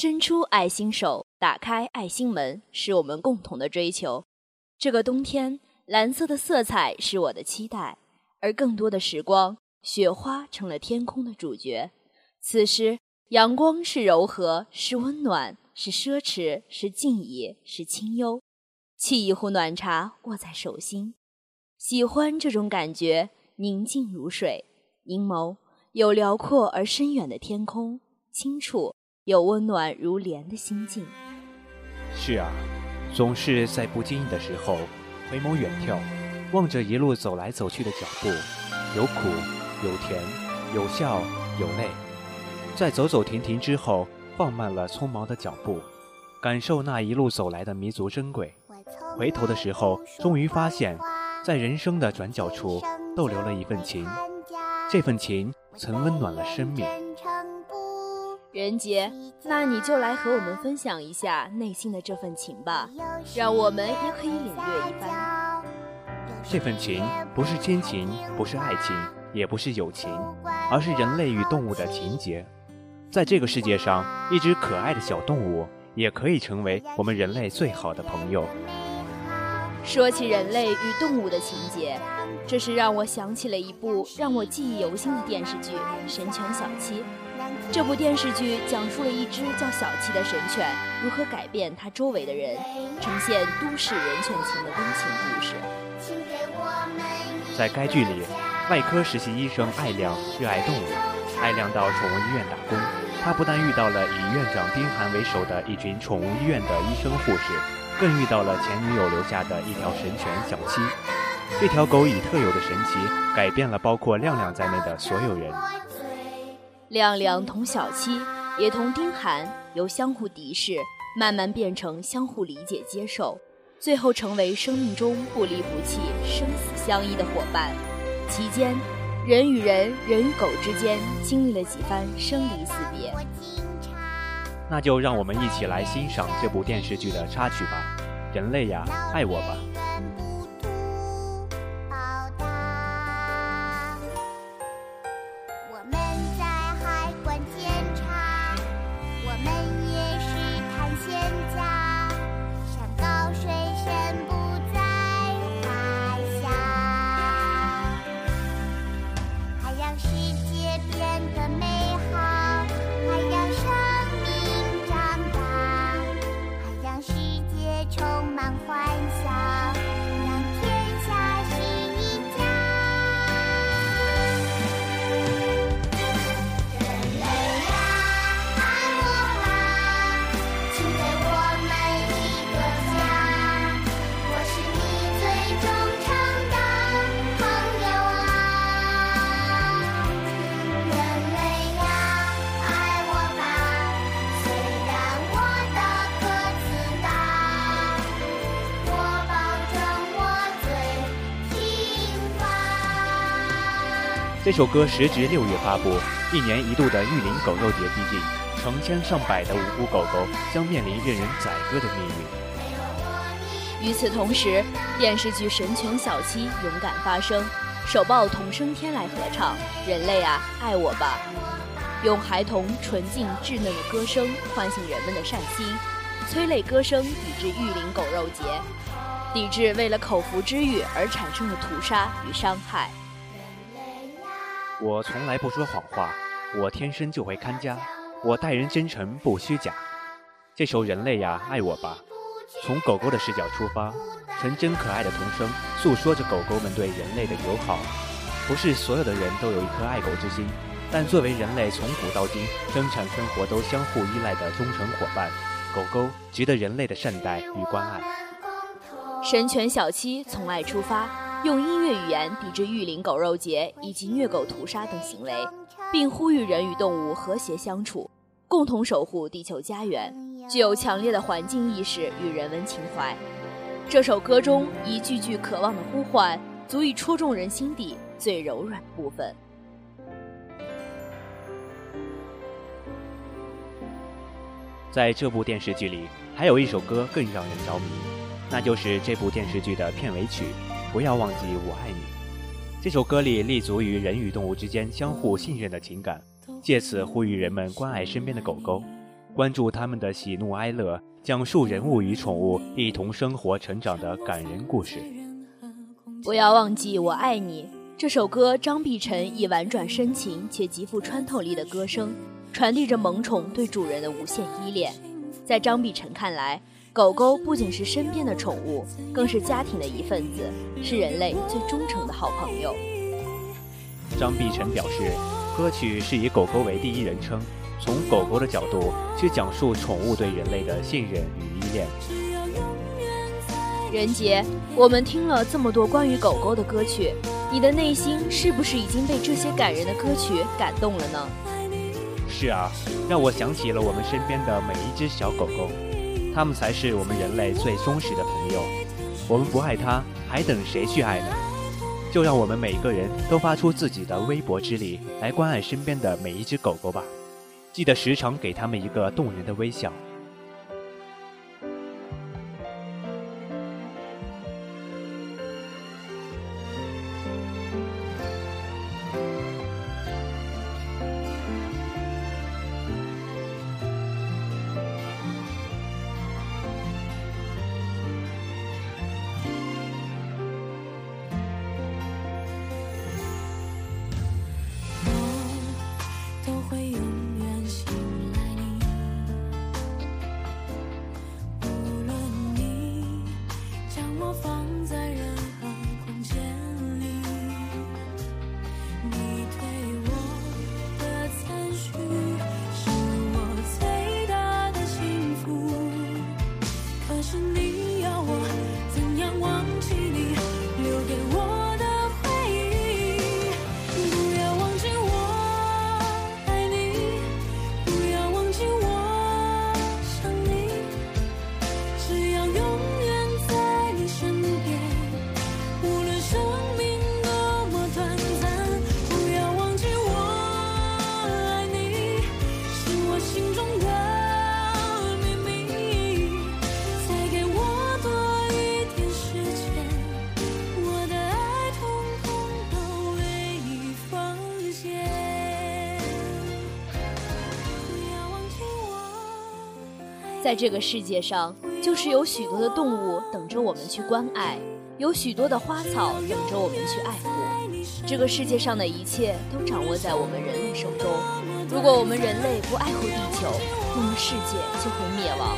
伸出爱心手，打开爱心门，是我们共同的追求。这个冬天，蓝色的色彩是我的期待，而更多的时光，雪花成了天空的主角。此时，阳光是柔和，是温暖，是奢侈，是静怡，是清幽。沏一壶暖茶，握在手心，喜欢这种感觉，宁静如水，凝眸有辽阔而深远的天空，清楚。有温暖如莲的心境。是啊，总是在不经意的时候，回眸远眺，望着一路走来走去的脚步，有苦，有甜，有笑，有泪。在走走停停之后，放慢了匆忙的脚步，感受那一路走来的弥足珍贵。回头的时候，终于发现，在人生的转角处，逗留了一份情。这份情曾温暖了生命。任杰，那你就来和我们分享一下内心的这份情吧，让我们也可以领略一番。这份情不是亲情，不是爱情，也不是友情，而是人类与动物的情结。在这个世界上，一只可爱的小动物也可以成为我们人类最好的朋友。说起人类与动物的情节，这是让我想起了一部让我记忆犹新的电视剧《神犬小七》。这部电视剧讲述了一只叫小七的神犬如何改变它周围的人，呈现都市人犬情的温情故事。在该剧里，外科实习医生艾亮热爱动物，艾亮到宠物医院打工。他不但遇到了以院长丁涵为首的一群宠物医院的医生护士，更遇到了前女友留下的一条神犬小七。这条狗以特有的神奇，改变了包括亮亮在内的所有人。亮亮同小七，也同丁涵，由相互敌视，慢慢变成相互理解接受，最后成为生命中不离不弃、生死相依的伙伴。期间，人与人、人与狗之间经历了几番生离死别。那就让我们一起来欣赏这部电视剧的插曲吧。人类呀，爱我吧。这首歌时值六月发布，一年一度的玉林狗肉节逼近，成千上百的无辜狗狗将面临任人宰割的命运。与此同时，电视剧《神犬小七》勇敢发声，手抱童声天来合唱《人类啊，爱我吧》，用孩童纯净稚嫩的歌声唤醒人们的善心，催泪歌声抵制玉林狗肉节，抵制为了口腹之欲而产生的屠杀与伤害。我从来不说谎话，我天生就会看家，我待人真诚不虚假。这首《人类呀，爱我吧》，从狗狗的视角出发，纯真可爱的童声，诉说着狗狗们对人类的友好。不是所有的人都有一颗爱狗之心，但作为人类从古到今生产生活都相互依赖的忠诚伙伴，狗狗值得人类的善待与关爱。神犬小七从爱出发。用音乐语言抵制玉林狗肉节以及虐狗屠杀等行为，并呼吁人与动物和谐相处，共同守护地球家园，具有强烈的环境意识与人文情怀。这首歌中一句句渴望的呼唤，足以戳中人心底最柔软的部分。在这部电视剧里，还有一首歌更让人着迷，那就是这部电视剧的片尾曲。不要忘记我爱你。这首歌里立足于人与动物之间相互信任的情感，借此呼吁人们关爱身边的狗狗。关注他们的喜怒哀乐，讲述人物与宠物一同生活成长的感人故事。不要忘记我爱你。这首歌，张碧晨以婉转深情且极富穿透力的歌声，传递着萌宠对主人的无限依恋。在张碧晨看来，狗狗不仅是身边的宠物，更是家庭的一份子，是人类最忠诚的好朋友。张碧晨表示，歌曲是以狗狗为第一人称，从狗狗的角度去讲述宠物对人类的信任与依恋。任杰，我们听了这么多关于狗狗的歌曲，你的内心是不是已经被这些感人的歌曲感动了呢？是啊，让我想起了我们身边的每一只小狗狗，它们才是我们人类最忠实的朋友。我们不爱它，还等谁去爱呢？就让我们每个人都发出自己的微薄之力，来关爱身边的每一只狗狗吧。记得时常给它们一个动人的微笑。在这个世界上，就是有许多的动物等着我们去关爱，有许多的花草等着我们去爱护。这个世界上的一切都掌握在我们人类手中。如果我们人类不爱护地球，那么世界就会灭亡。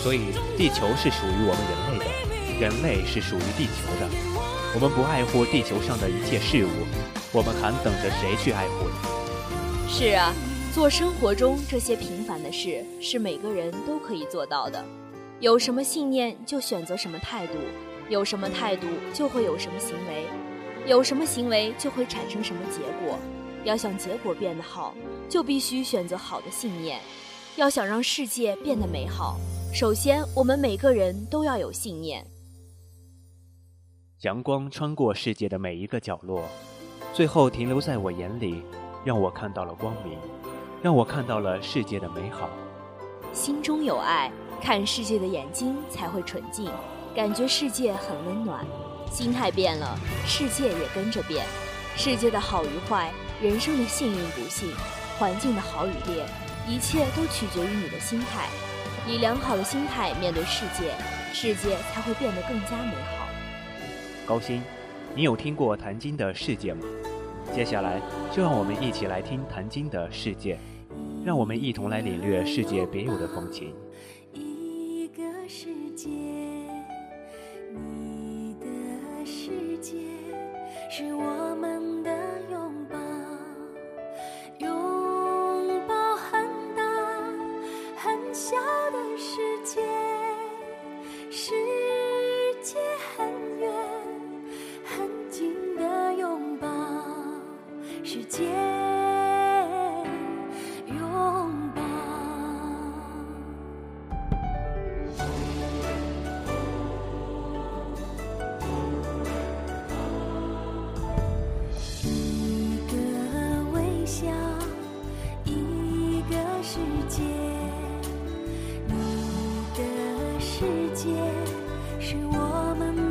所以，地球是属于我们人类的，人类是属于地球的。我们不爱护地球上的一切事物，我们还等着谁去爱护呢？是啊。做生活中这些平凡的事，是每个人都可以做到的。有什么信念就选择什么态度，有什么态度就会有什么行为，有什么行为就会产生什么结果。要想结果变得好，就必须选择好的信念。要想让世界变得美好，首先我们每个人都要有信念。阳光穿过世界的每一个角落，最后停留在我眼里，让我看到了光明。让我看到了世界的美好。心中有爱，看世界的眼睛才会纯净，感觉世界很温暖。心态变了，世界也跟着变。世界的好与坏，人生的幸运不幸，环境的好与劣，一切都取决于你的心态。以良好的心态面对世界，世界才会变得更加美好。高鑫，你有听过谭晶的世界吗？接下来就让我们一起来听谭晶的世界。让我们一同来领略世界别有的风情。一个世界，你的世界是我世界是我们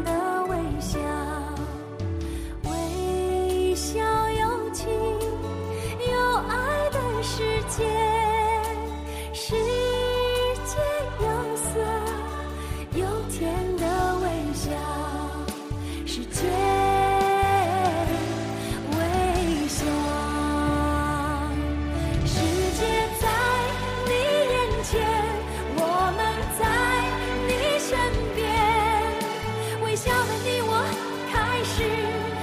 的你我开始。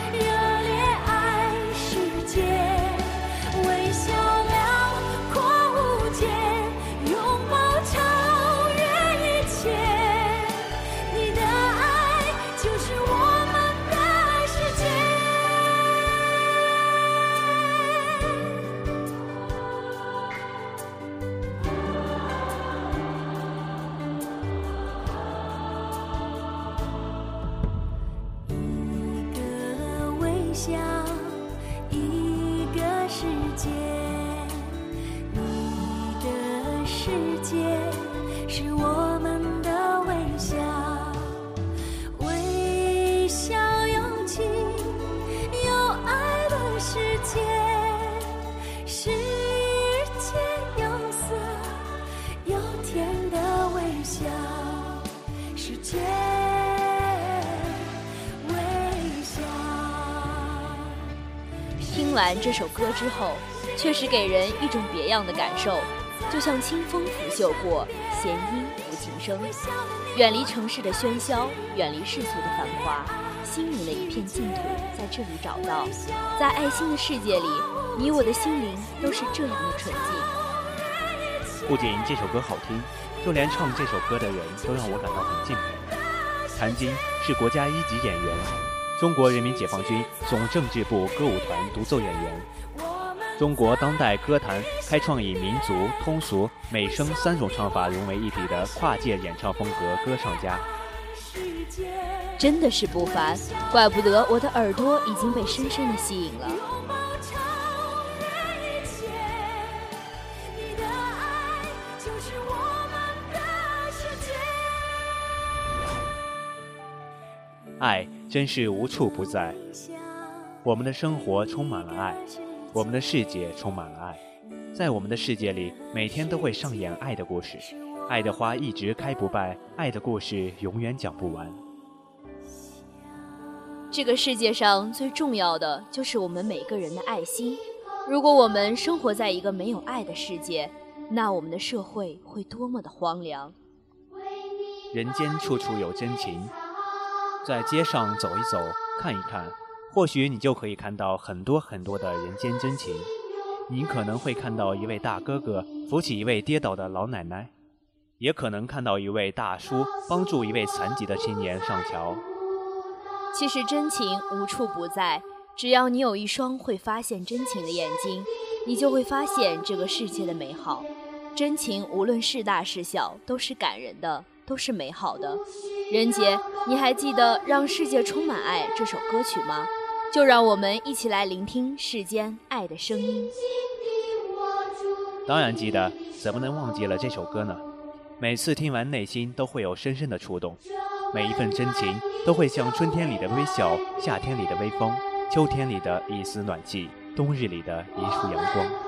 世界是我们的微笑，微笑有情有爱的世界，世界有色有甜的微笑，世界微笑。听完这首歌之后，确实给人一种别样的感受，就像清风拂袖过，弦音抚琴声，远离城市的喧嚣，远离世俗的繁华，心灵的一片净土在这里找到。在爱心的世界里，你我的心灵都是这样的纯净。不仅这首歌好听，就连唱这首歌的人都让我感到很敬佩。谭晶是国家一级演员，中国人民解放军总政治部歌舞团独奏演员，中国当代歌坛开创以民族、通俗、美声三种唱法融为一体的跨界演唱风格歌唱家。真的是不凡，怪不得我的耳朵已经被深深的吸引了。爱真是无处不在，我们的生活充满了爱，我们的世界充满了爱，在我们的世界里，每天都会上演爱的故事，爱的花一直开不败，爱的故事永远讲不完。这个世界上最重要的就是我们每个人的爱心。如果我们生活在一个没有爱的世界，那我们的社会会多么的荒凉。人间处处有真情，在街上走一走，看一看，或许你就可以看到很多很多的人间真情。你可能会看到一位大哥哥扶起一位跌倒的老奶奶，也可能看到一位大叔帮助一位残疾的青年上桥。其实真情无处不在，只要你有一双会发现真情的眼睛，你就会发现这个世界的美好。真情无论是大是小，都是感人的，都是美好的。任杰，你还记得《让世界充满爱》这首歌曲吗？就让我们一起来聆听世间爱的声音。当然记得，怎么能忘记了这首歌呢？每次听完，内心都会有深深的触动。每一份真情，都会像春天里的微笑，夏天里的微风，秋天里的一丝暖气，冬日里的一束阳光。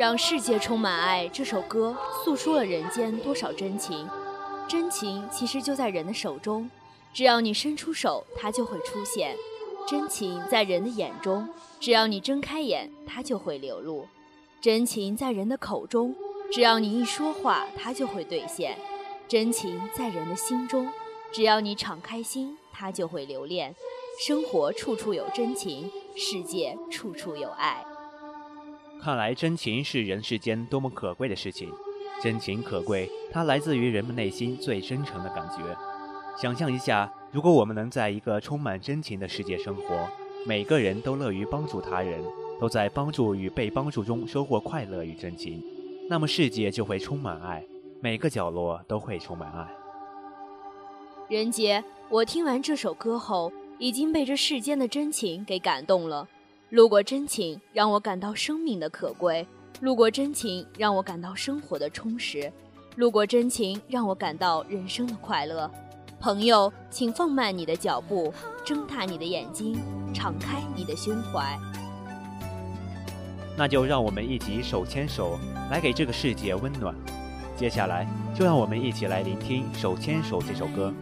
让世界充满爱这首歌诉说了人间多少真情，真情其实就在人的手中，只要你伸出手，它就会出现；真情在人的眼中，只要你睁开眼，它就会流露；真情在人的口中，只要你一说话，它就会兑现；真情在人的心中，只要你敞开心，它就会留恋。生活处处有真情，世界处处有爱。看来真情是人世间多么可贵的事情。真情可贵，它来自于人们内心最真诚的感觉。想象一下，如果我们能在一个充满真情的世界生活，每个人都乐于帮助他人，都在帮助与被帮助中收获快乐与真情，那么世界就会充满爱，每个角落都会充满爱。任杰，我听完这首歌后，已经被这世间的真情给感动了。路过真情，让我感到生命的可贵；路过真情，让我感到生活的充实；路过真情，让我感到人生的快乐。朋友，请放慢你的脚步，睁大你的眼睛，敞开你的胸怀。那就让我们一起手牵手，来给这个世界温暖。接下来，就让我们一起来聆听《手牵手》这首歌。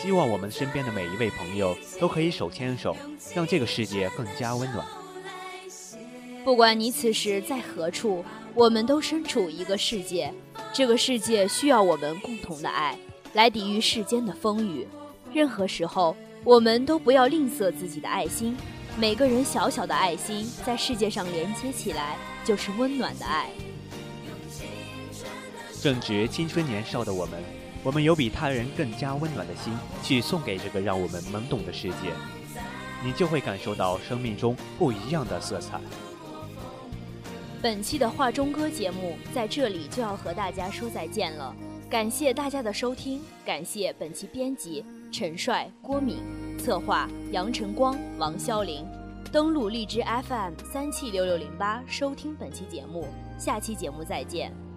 希望我们身边的每一位朋友都可以手牵手，让这个世界更加温暖。不管你此时在何处，我们都身处一个世界，这个世界需要我们共同的爱，来抵御世间的风雨。任何时候，我们都不要吝啬自己的爱心。每个人小小的爱心，在世界上连接起来，就是温暖的爱。正值青春年少的我们，我们有比他人更加温暖的心，去送给这个让我们懵懂的世界，你就会感受到生命中不一样的色彩。本期的画中歌节目在这里就要和大家说再见了，感谢大家的收听，感谢本期编辑陈帅、郭敏，策划杨晨光、王潇林，登录荔枝 FM 三七六六零八收听本期节目，下期节目再见。